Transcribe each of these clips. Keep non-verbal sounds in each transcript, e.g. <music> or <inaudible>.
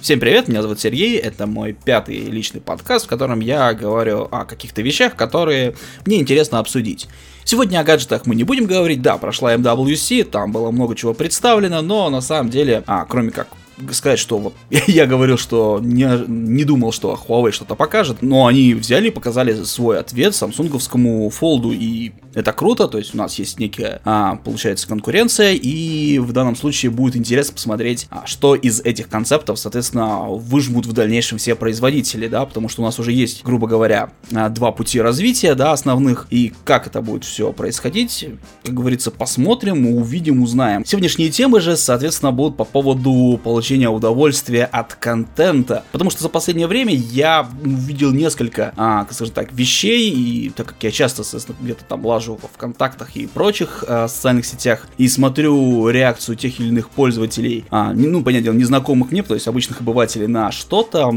Всем привет, меня зовут Сергей, это мой пятый личный подкаст, в котором я говорю о каких-то вещах, которые мне интересно обсудить. Сегодня о гаджетах мы не будем говорить, да, прошла MWC, там было много чего представлено, но на самом деле, а, кроме как сказать, что вот <laughs> я говорил, что не, не думал, что Huawei что-то покажет, но они взяли и показали свой ответ самсунговскому фолду, и это круто, то есть у нас есть некая, а, получается, конкуренция, и в данном случае будет интересно посмотреть, а, что из этих концептов, соответственно, выжмут в дальнейшем все производители, да, потому что у нас уже есть, грубо говоря, а, два пути развития, да, основных, и как это будет все происходить, как говорится, посмотрим, увидим, узнаем. Сегодняшние темы же, соответственно, будут по поводу получения получения удовольствия от контента. Потому что за последнее время я увидел несколько, а, скажем так, вещей, и так как я часто, где-то там лажу во ВКонтактах и прочих а, социальных сетях, и смотрю реакцию тех или иных пользователей, а, ну, понятное дело, незнакомых мне, то есть обычных обывателей на что-то,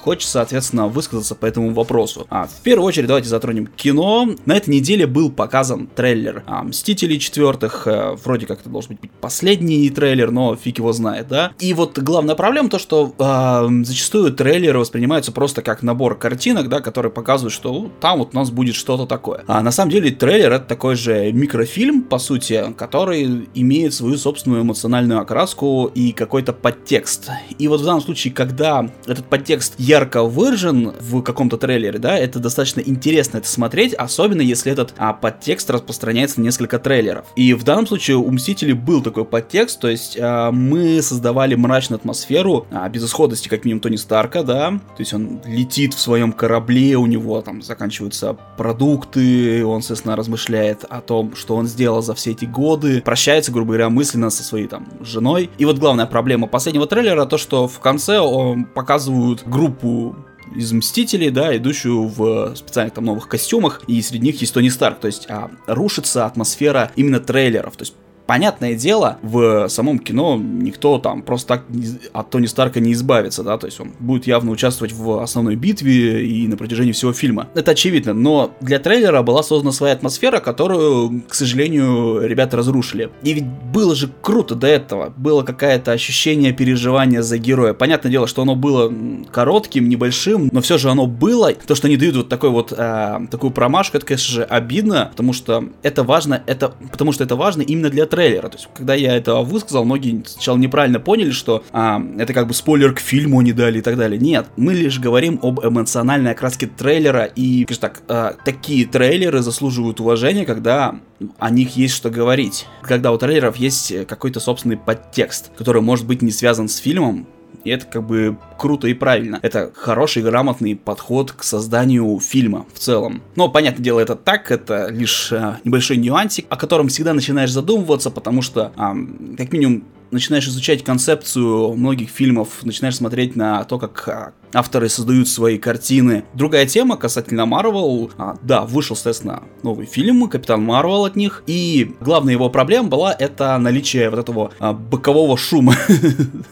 хочется, соответственно, высказаться по этому вопросу. А, в первую очередь давайте затронем кино. На этой неделе был показан трейлер а, Мстителей четвертых, а, вроде как это должен быть последний трейлер, но фиг его знает, да. И вот вот главная проблема то, что э, зачастую трейлеры воспринимаются просто как набор картинок, да, которые показывают, что там вот у нас будет что-то такое. А на самом деле трейлер это такой же микрофильм, по сути, который имеет свою собственную эмоциональную окраску и какой-то подтекст. И вот в данном случае, когда этот подтекст ярко выражен в каком-то трейлере, да, это достаточно интересно это смотреть, особенно если этот а, подтекст распространяется на несколько трейлеров. И в данном случае у Мстителей был такой подтекст, то есть а, мы создавали мрачную атмосферу а, безысходности, как минимум, Тони Старка, да, то есть он летит в своем корабле, у него там заканчиваются продукты, он, соответственно, размышляет о том, что он сделал за все эти годы, прощается, грубо говоря, мысленно со своей там женой. И вот главная проблема последнего трейлера, то, что в конце он показывают группу из Мстителей, да, идущую в специальных там новых костюмах, и среди них есть Тони Старк, то есть а, рушится атмосфера именно трейлеров, то есть Понятное дело, в самом кино никто там просто так от Тони Старка не избавится, да, то есть он будет явно участвовать в основной битве и на протяжении всего фильма. Это очевидно, но для трейлера была создана своя атмосфера, которую, к сожалению, ребята разрушили. И ведь было же круто до этого, было какое-то ощущение переживания за героя. Понятное дело, что оно было коротким, небольшим, но все же оно было. То, что они дают вот такой вот, э, такую промашку, это, конечно же, обидно, потому что это важно, это, потому что это важно именно для трейлера. То есть, когда я это высказал, многие сначала неправильно поняли, что а, это как бы спойлер к фильму они дали и так далее. Нет, мы лишь говорим об эмоциональной окраске трейлера, и, скажем так, а, такие трейлеры заслуживают уважения, когда о них есть что говорить. Когда у трейлеров есть какой-то собственный подтекст, который может быть не связан с фильмом, и это как бы круто и правильно. Это хороший, грамотный подход к созданию фильма в целом. Но, понятное дело, это так, это лишь э, небольшой нюансик, о котором всегда начинаешь задумываться, потому что, э, как минимум, начинаешь изучать концепцию многих фильмов, начинаешь смотреть на то, как а, авторы создают свои картины. Другая тема касательно Марвел. А, да, вышел, соответственно, новый фильм Капитан Марвел от них. И главная его проблема была это наличие вот этого а, бокового шума. <laughs>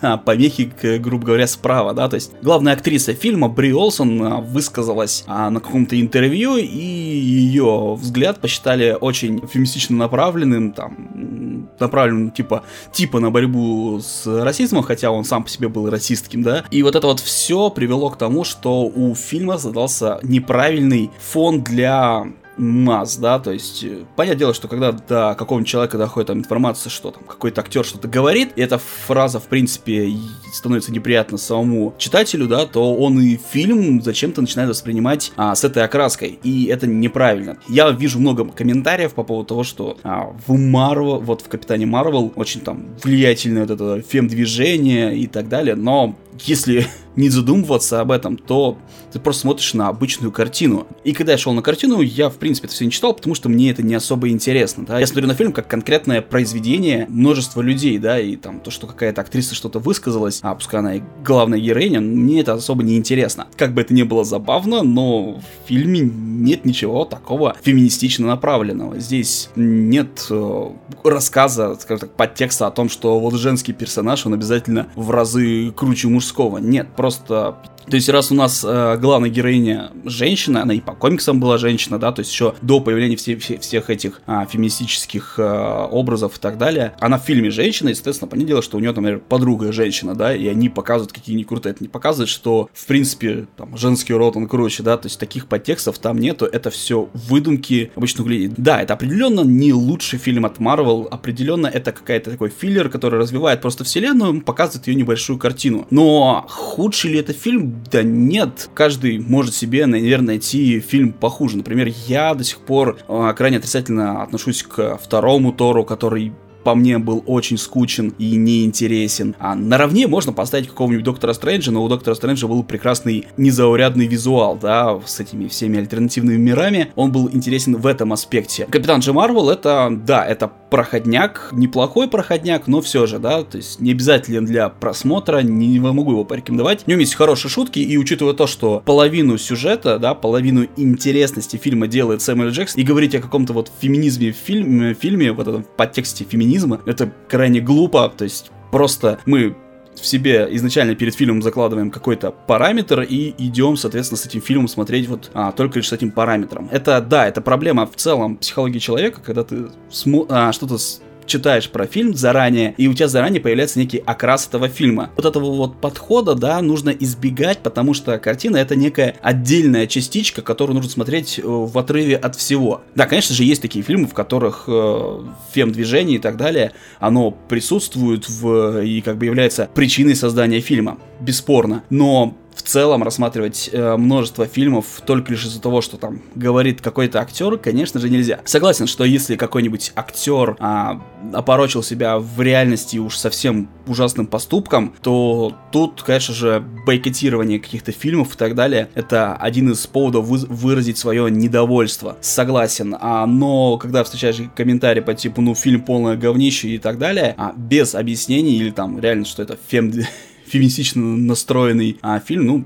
А, помехи, грубо говоря, справа, да. То есть главная актриса фильма Бри Олсон а, высказалась а, на каком-то интервью, и ее взгляд посчитали очень феминистично направленным, там, направленным типа, типа на борьбу с расизмом, хотя он сам по себе был расистским, да. И вот это вот все привело привело к тому, что у фильма задался неправильный фон для масс, да, то есть, э, понятное дело, что когда до какого-нибудь человека доходит там информация, что там какой-то актер что-то говорит, и эта фраза, в принципе, становится неприятна самому читателю, да, то он и фильм зачем-то начинает воспринимать а, с этой окраской, и это неправильно. Я вижу много комментариев по поводу того, что а, в Марвел, вот в Капитане Марвел очень там влиятельное вот это фем-движение и так далее, но если <laughs> не задумываться об этом, то ты просто смотришь на обычную картину. И когда я шел на картину, я, в принципе, это все не читал, потому что мне это не особо интересно, да. Я смотрю на фильм как конкретное произведение множества людей, да, и там то, что какая-то актриса что-то высказалась, а пускай она и главная героиня, мне это особо не интересно. Как бы это ни было забавно, но в фильме нет ничего такого феминистично направленного. Здесь нет э, рассказа, скажем так, подтекста о том, что вот женский персонаж, он обязательно в разы круче мужского. Нет, просто То есть, раз у нас э, главная героиня женщина, она и по комиксам была женщина, да, то есть еще до появления все, все, всех этих а, феминистических а, образов и так далее, она в фильме женщина, и, соответственно, понятное дело, что у нее, например, подруга женщина, да, и они показывают, какие они крутые. Это не показывает, что, в принципе, там, женский род, он круче, да, то есть таких подтекстов там нету, это все выдумки обычных людей. Да, это определенно не лучший фильм от Marvel, определенно это какая-то такой филлер, который развивает просто вселенную, показывает ее небольшую картину. Но худший ли это фильм? Да нет. Каждый может себе, наверное, найти фильм похуже. Например, я до сих пор э, крайне отрицательно отношусь к второму Тору, который по мне был очень скучен и неинтересен. А наравне можно поставить какого-нибудь Доктора Стрэнджа, но у Доктора Стрэнджа был прекрасный незаурядный визуал, да, с этими всеми альтернативными мирами. Он был интересен в этом аспекте. Капитан Джи Марвел это, да, это проходняк, неплохой проходняк, но все же, да, то есть не обязательно для просмотра, не могу его порекомендовать. В нем есть хорошие шутки, и учитывая то, что половину сюжета, да, половину интересности фильма делает Сэмюэл Джексон, и говорить о каком-то вот феминизме в фильме, в фильме вот этом подтексте феминизма, это крайне глупо, то есть просто мы в себе изначально перед фильмом закладываем какой-то параметр и идем, соответственно, с этим фильмом смотреть вот а, только лишь с этим параметром. Это, да, это проблема в целом психологии человека, когда ты смо- а, что-то читаешь про фильм заранее, и у тебя заранее появляется некий окрас этого фильма. Вот этого вот подхода, да, нужно избегать, потому что картина это некая отдельная частичка, которую нужно смотреть э, в отрыве от всего. Да, конечно же, есть такие фильмы, в которых э, фем-движение и так далее, оно присутствует в, и как бы является причиной создания фильма, бесспорно. Но в целом рассматривать э, множество фильмов только лишь из-за того, что там говорит какой-то актер, конечно же, нельзя. Согласен, что если какой-нибудь актер а, опорочил себя в реальности уж совсем ужасным поступком, то тут, конечно же, бойкотирование каких-то фильмов и так далее, это один из поводов вы- выразить свое недовольство. Согласен. А, но когда встречаешь комментарии по типу, ну, фильм полное говнище и так далее, а, без объяснений или там реально, что это фем феминистично настроенный а, фильм, ну,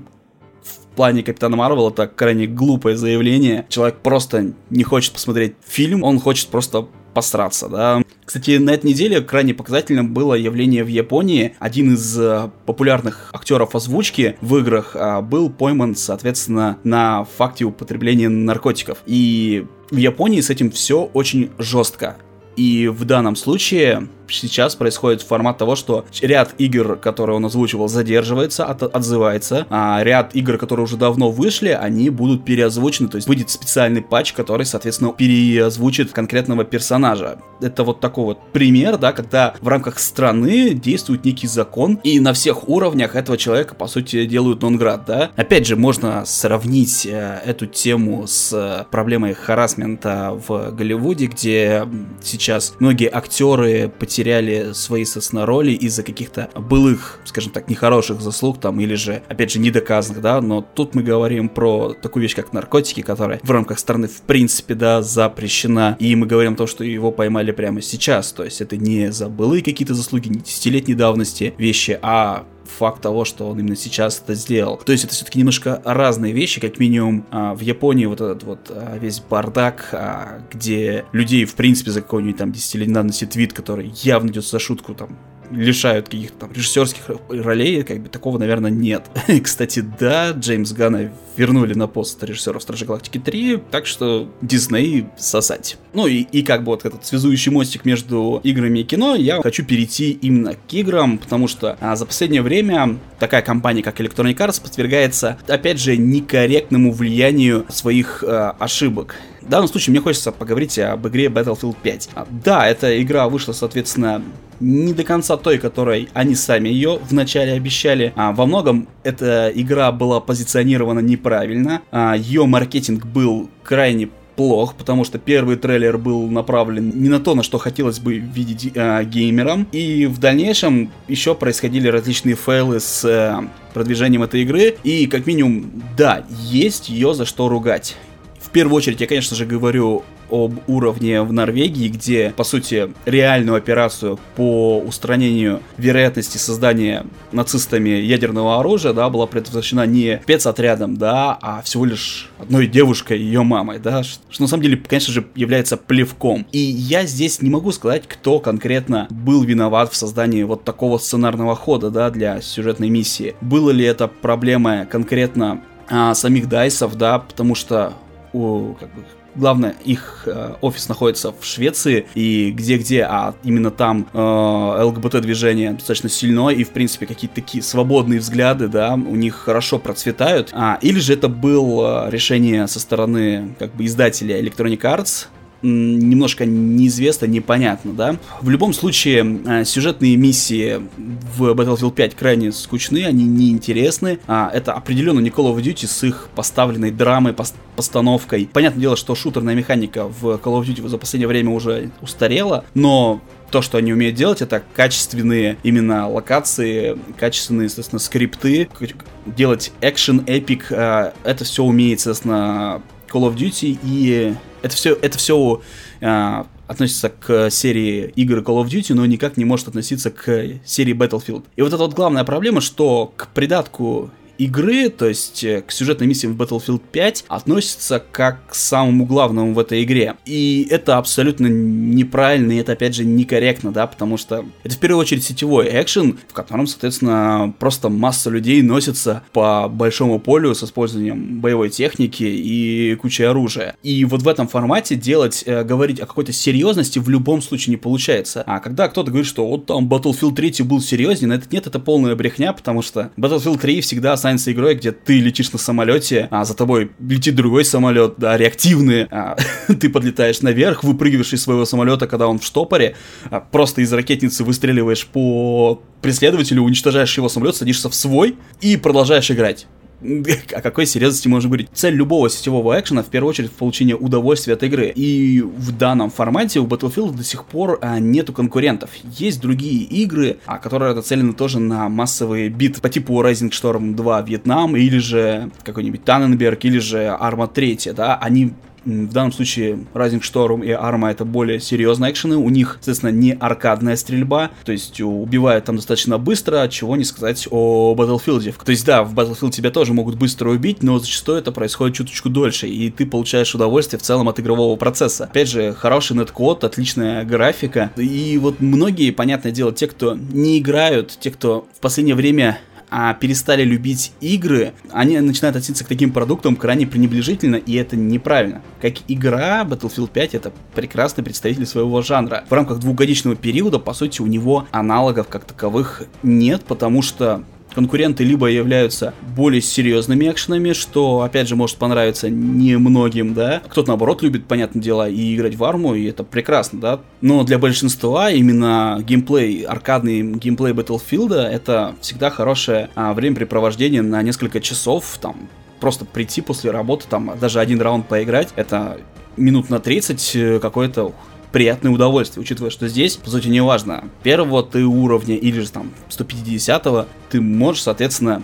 в плане Капитана Марвел это крайне глупое заявление. Человек просто не хочет посмотреть фильм, он хочет просто посраться, да. Кстати, на этой неделе крайне показательным было явление в Японии. Один из э, популярных актеров озвучки в играх э, был пойман, соответственно, на факте употребления наркотиков. И в Японии с этим все очень жестко. И в данном случае сейчас происходит формат того, что ряд игр, которые он озвучивал, задерживается, от, отзывается, а ряд игр, которые уже давно вышли, они будут переозвучены, то есть выйдет специальный патч, который, соответственно, переозвучит конкретного персонажа. Это вот такой вот пример, да, когда в рамках страны действует некий закон, и на всех уровнях этого человека, по сути, делают нонград, да. Опять же, можно сравнить э, эту тему с э, проблемой харасмента в Голливуде, где сейчас многие актеры потеряли потеряли свои роли из-за каких-то былых, скажем так, нехороших заслуг там, или же, опять же, недоказанных, да, но тут мы говорим про такую вещь, как наркотики, которая в рамках страны, в принципе, да, запрещена, и мы говорим о том, что его поймали прямо сейчас, то есть это не за былые какие-то заслуги, не десятилетней давности вещи, а факт того, что он именно сейчас это сделал. То есть это все-таки немножко разные вещи, как минимум а, в Японии вот этот вот а, весь бардак, а, где людей в принципе за какой-нибудь там десятилетней давности твит, который явно идет за шутку там лишают каких-то там режиссерских ролей, как бы такого, наверное, нет. <laughs> Кстати, да, Джеймс Ганна вернули на пост режиссера Стражи Галактики 3, так что Дисней сосать. Ну и, и как бы вот этот связующий мостик между играми и кино, я хочу перейти именно к играм, потому что а, за последнее время такая компания, как Electronic Arts, подвергается, опять же, некорректному влиянию своих а, ошибок. В данном случае мне хочется поговорить об игре Battlefield 5. А, да, эта игра вышла, соответственно, не до конца той, которой они сами ее вначале обещали. А, во многом эта игра была позиционирована неправильно. А, ее маркетинг был крайне плох, потому что первый трейлер был направлен не на то, на что хотелось бы видеть э, геймерам. И в дальнейшем еще происходили различные фейлы с э, продвижением этой игры. И как минимум, да, есть ее за что ругать. Первую очередь я, конечно же, говорю об уровне в Норвегии, где, по сути, реальную операцию по устранению вероятности создания нацистами ядерного оружия, да, была предотвращена не спецотрядом, да, а всего лишь одной девушкой, ее мамой, да, что на самом деле, конечно же, является плевком. И я здесь не могу сказать, кто конкретно был виноват в создании вот такого сценарного хода, да, для сюжетной миссии. Было ли это проблема конкретно а, самих дайсов, да, потому что у, как бы, главное, их э, офис находится в Швеции, и где-где, а именно там э, ЛГБТ-движение достаточно сильное, и, в принципе, какие-то такие свободные взгляды, да, у них хорошо процветают. А, или же это было решение со стороны, как бы, издателя Electronic Arts, немножко неизвестно, непонятно, да. В любом случае, э, сюжетные миссии в Battlefield 5 крайне скучны, они неинтересны. А, это определенно не Call of Duty с их поставленной драмой, постановкой. Понятное дело, что шутерная механика в Call of Duty за последнее время уже устарела, но то, что они умеют делать, это качественные именно локации, качественные, естественно, скрипты, делать экшен, эпик, э, это все умеет, естественно, Call of Duty, и это все, это все а, относится к серии игр Call of Duty, но никак не может относиться к серии Battlefield. И вот это вот главная проблема, что к придатку игры, то есть э, к сюжетной миссии в Battlefield 5, относится как к самому главному в этой игре. И это абсолютно неправильно, и это, опять же, некорректно, да, потому что это в первую очередь сетевой экшен, в котором, соответственно, просто масса людей носится по большому полю с использованием боевой техники и кучей оружия. И вот в этом формате делать, э, говорить о какой-то серьезности в любом случае не получается. А когда кто-то говорит, что вот там Battlefield 3 был серьезнее, это нет, это полная брехня, потому что Battlefield 3 всегда останется игрой, где ты летишь на самолете, а за тобой летит другой самолет, да, реактивный, а, <laughs> ты подлетаешь наверх, выпрыгиваешь из своего самолета, когда он в штопоре, а, просто из ракетницы выстреливаешь по преследователю, уничтожаешь его самолет, садишься в свой и продолжаешь играть. <laughs> о какой серьезности можно говорить? Цель любого сетевого экшена в первую очередь в получении удовольствия от игры. И в данном формате у Battlefield до сих пор а, нету конкурентов. Есть другие игры, а, которые нацелены тоже на массовые бит по типу Rising Storm 2 Вьетнам, или же какой-нибудь Танненберг, или же Arma 3, да, они в данном случае Rising Storm и Arma это более серьезные экшены. У них, соответственно, не аркадная стрельба. То есть убивают там достаточно быстро, чего не сказать о Battlefield. То есть да, в Battlefield тебя тоже могут быстро убить, но зачастую это происходит чуточку дольше. И ты получаешь удовольствие в целом от игрового процесса. Опять же, хороший неткод, отличная графика. И вот многие, понятное дело, те, кто не играют, те, кто в последнее время а, перестали любить игры, они начинают относиться к таким продуктам крайне пренебрежительно, и это неправильно. Как игра, Battlefield 5 это прекрасный представитель своего жанра. В рамках двухгодичного периода, по сути, у него аналогов как таковых нет, потому что конкуренты либо являются более серьезными экшенами, что, опять же, может понравиться немногим, да. Кто-то, наоборот, любит, понятное дело, и играть в арму, и это прекрасно, да. Но для большинства именно геймплей, аркадный геймплей Battlefield это всегда хорошее а, времяпрепровождение на несколько часов, там, просто прийти после работы, там, даже один раунд поиграть, это минут на 30 э, какое-то приятное удовольствие, учитывая, что здесь, по сути, неважно, первого ты уровня или же там 150-го, ты можешь, соответственно,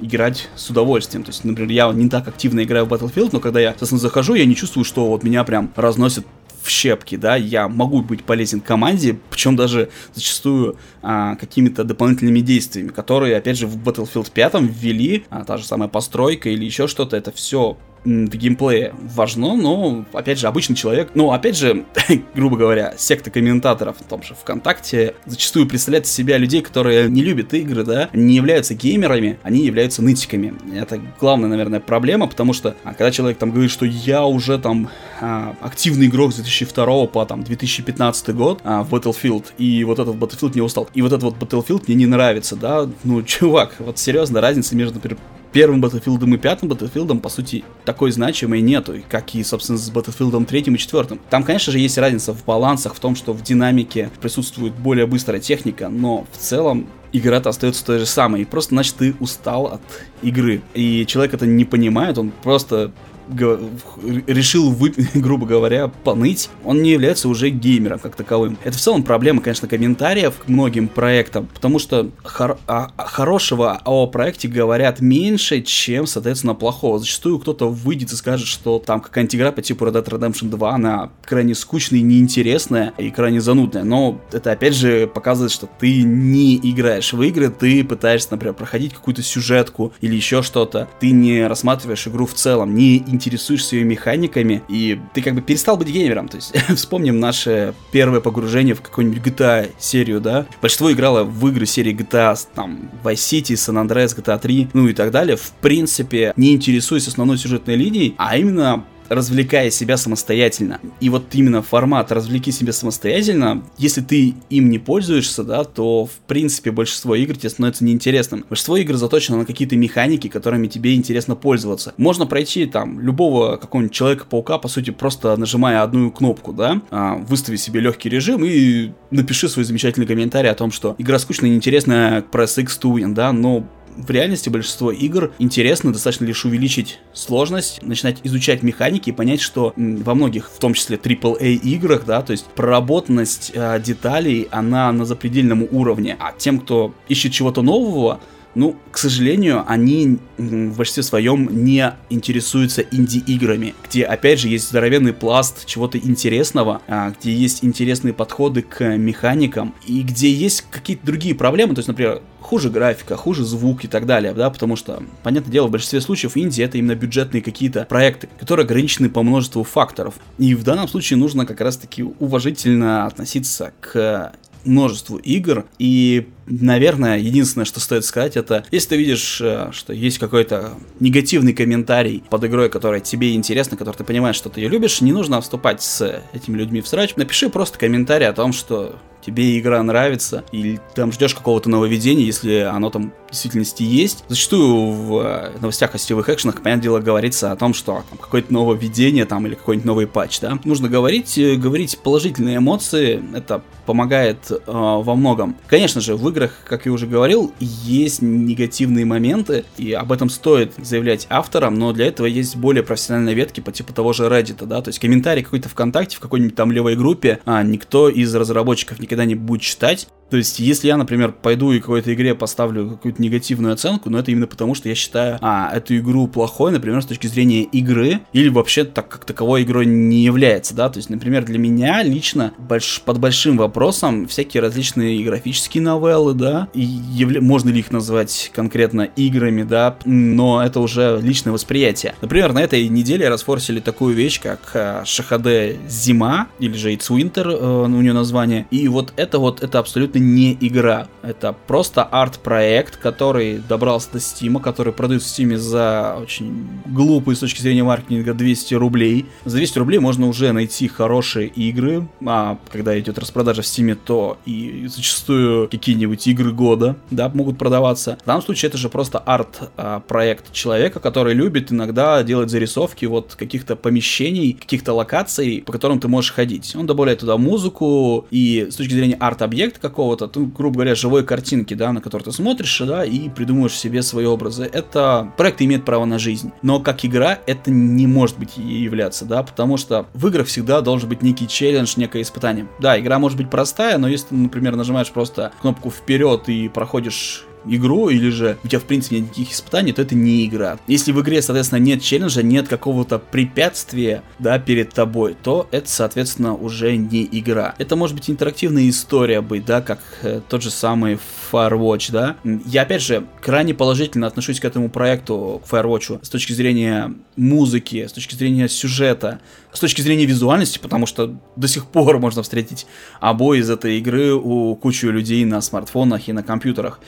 играть с удовольствием. То есть, например, я не так активно играю в Battlefield, но когда я, соответственно, захожу, я не чувствую, что вот меня прям разносит в щепки, да, я могу быть полезен команде, причем даже зачастую а, какими-то дополнительными действиями, которые, опять же, в Battlefield 5 ввели, а, та же самая постройка или еще что-то, это все в геймплее важно, но, опять же, обычный человек, ну, опять же, <laughs> грубо говоря, секта комментаторов в том же ВКонтакте зачастую представляет из себя людей, которые не любят игры, да, не являются геймерами, они являются нытиками. Это главная, наверное, проблема, потому что, а, когда человек там говорит, что я уже там а, активный игрок с 2002 по там 2015 год а, в Battlefield, и вот этот Battlefield не устал, и вот этот вот Battlefield мне не нравится, да, ну, чувак, вот серьезно, разница между, например, первым Battlefield и пятым Battlefield, по сути, такой значимой нету, как и, собственно, с Battlefield третьим и четвертым. Там, конечно же, есть разница в балансах, в том, что в динамике присутствует более быстрая техника, но в целом игра-то остается той же самой. И просто, значит, ты устал от игры. И человек это не понимает, он просто решил, <laughs> грубо говоря, поныть, он не является уже геймером как таковым. Это в целом проблема, конечно, комментариев к многим проектам, потому что хор о, о хорошего о проекте говорят меньше, чем, соответственно, плохого. Зачастую кто-то выйдет и скажет, что там какая-нибудь игра по типу Red Dead Redemption 2, она крайне скучная неинтересная, и крайне занудная, но это опять же показывает, что ты не играешь в игры, ты пытаешься, например, проходить какую-то сюжетку или еще что-то, ты не рассматриваешь игру в целом, не интересуешься ее механиками, и ты как бы перестал быть геймером. То есть <laughs> вспомним наше первое погружение в какую-нибудь GTA серию, да. Большинство играло в игры серии GTA, там, Vice City, San Andreas, GTA 3, ну и так далее. В принципе, не интересуясь основной сюжетной линией, а именно развлекая себя самостоятельно. И вот именно формат «развлеки себя самостоятельно», если ты им не пользуешься, да, то, в принципе, большинство игр тебе становится неинтересным. Большинство игр заточено на какие-то механики, которыми тебе интересно пользоваться. Можно пройти там любого какого-нибудь Человека-паука, по сути, просто нажимая одну кнопку, да, а, выстави себе легкий режим и напиши свой замечательный комментарий о том, что игра скучная, неинтересная, press X to win, да, но в реальности большинство игр интересно, достаточно лишь увеличить сложность, начинать изучать механики и понять, что во многих, в том числе AAA играх, да, то есть проработанность э, деталей, она на запредельном уровне, а тем, кто ищет чего-то нового, ну, к сожалению, они в большинстве своем не интересуются инди-играми, где, опять же, есть здоровенный пласт чего-то интересного, а, где есть интересные подходы к механикам, и где есть какие-то другие проблемы, то есть, например, хуже графика, хуже звук и так далее, да, потому что, понятное дело, в большинстве случаев инди это именно бюджетные какие-то проекты, которые ограничены по множеству факторов. И в данном случае нужно как раз-таки уважительно относиться к множеству игр, и, наверное, единственное, что стоит сказать, это если ты видишь, э, что есть какой-то негативный комментарий под игрой, которая тебе интересна, который ты понимаешь, что ты ее любишь, не нужно вступать с этими людьми в срач. Напиши просто комментарий о том, что тебе игра нравится, или там ждешь какого-то нововведения, если оно там в действительности есть. Зачастую в э, новостях о сетевых экшенах, понятное дело, говорится о том, что там, какое-то нововведение там или какой-нибудь новый патч, да. Нужно говорить, э, говорить положительные эмоции, это помогает э, во многом. Конечно же, в играх, как я уже говорил, есть негативные моменты, и об этом стоит заявлять авторам, но для этого есть более профессиональные ветки по типу того же Reddit, да, то есть комментарий какой-то ВКонтакте в какой-нибудь там левой группе, а никто из разработчиков никогда не будет читать. То есть, если я, например, пойду и какой-то игре поставлю какую-то негативную оценку, но это именно потому, что я считаю, а, эту игру плохой, например, с точки зрения игры, или вообще так как таковой игрой не является, да, то есть, например, для меня лично больш... под большим вопросом всякие различные графические новеллы, да, и явля... можно ли их назвать конкретно играми, да, но это уже личное восприятие. Например, на этой неделе расфорсили такую вещь, как э, Шахаде Зима, или же It's Winter, э, у нее название, и вот это вот, это абсолютно не игра. Это просто арт-проект, который добрался до Стима, который продают в Стиме за очень глупые с точки зрения маркетинга 200 рублей. За 200 рублей можно уже найти хорошие игры, а когда идет распродажа в Стиме, то и зачастую какие-нибудь игры года, да, могут продаваться. В данном случае это же просто арт-проект человека, который любит иногда делать зарисовки вот каких-то помещений, каких-то локаций, по которым ты можешь ходить. Он добавляет туда музыку, и с точки зрения арт-объекта какого-то, ну, грубо говоря, живой картинки, да, на которую ты смотришь, да, и придумываешь себе свои образы. Это проект имеет право на жизнь. Но как игра это не может быть являться, да, потому что в играх всегда должен быть некий челлендж, некое испытание. Да, игра может быть простая, но если ты, например, нажимаешь просто кнопку вперед и проходишь игру, или же у тебя в принципе нет никаких испытаний, то это не игра. Если в игре, соответственно, нет челленджа, нет какого-то препятствия, да, перед тобой, то это, соответственно, уже не игра. Это может быть интерактивная история быть, да, как э, тот же самый Firewatch, да. Я, опять же, крайне положительно отношусь к этому проекту, к Firewatch, с точки зрения музыки, с точки зрения сюжета, с точки зрения визуальности, потому что до сих пор можно встретить обои из этой игры у кучи людей на смартфонах и на компьютерах.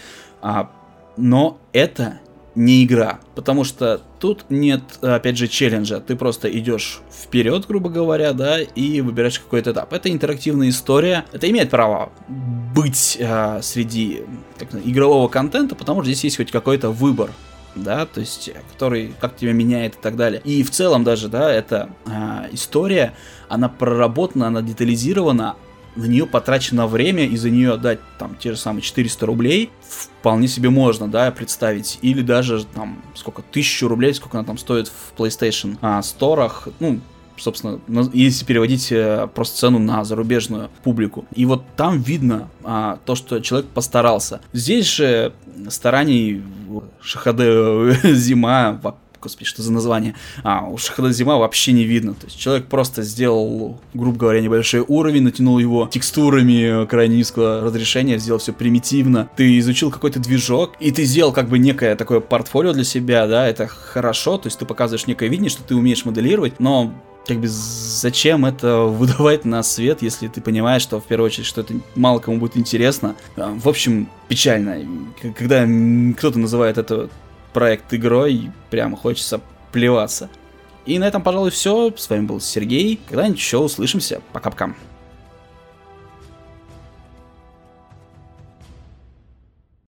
А, но это не игра, потому что тут нет, опять же, челленджа. Ты просто идешь вперед, грубо говоря, да, и выбираешь какой-то этап. Это интерактивная история. Это имеет право быть а, среди как, игрового контента, потому что здесь есть хоть какой-то выбор да, то есть, который как тебя меняет и так далее. И в целом даже, да, эта а, история, она проработана, она детализирована, на нее потрачено время и за нее отдать там те же самые 400 рублей вполне себе можно, да, представить. Или даже там сколько, тысячу рублей, сколько она там стоит в PlayStation а, сторах, ну, собственно, если переводить э, просто цену на зарубежную публику. И вот там видно а, то, что человек постарался. Здесь же стараний Шахаде <laughs> Зима господи, что за название? А, у Шахада Зима вообще не видно. То есть человек просто сделал, грубо говоря, небольшой уровень, натянул его текстурами крайне низкого разрешения, сделал все примитивно. Ты изучил какой-то движок, и ты сделал как бы некое такое портфолио для себя, да, это хорошо, то есть ты показываешь некое видение, что ты умеешь моделировать, но как бы зачем это <laughs> выдавать на свет, если ты понимаешь, что в первую очередь, что это мало кому будет интересно. А, в общем, печально. Когда кто-то называет это проект игрой, прямо хочется плеваться. И на этом, пожалуй, все. С вами был Сергей. Когда-нибудь еще услышимся. Пока-пока.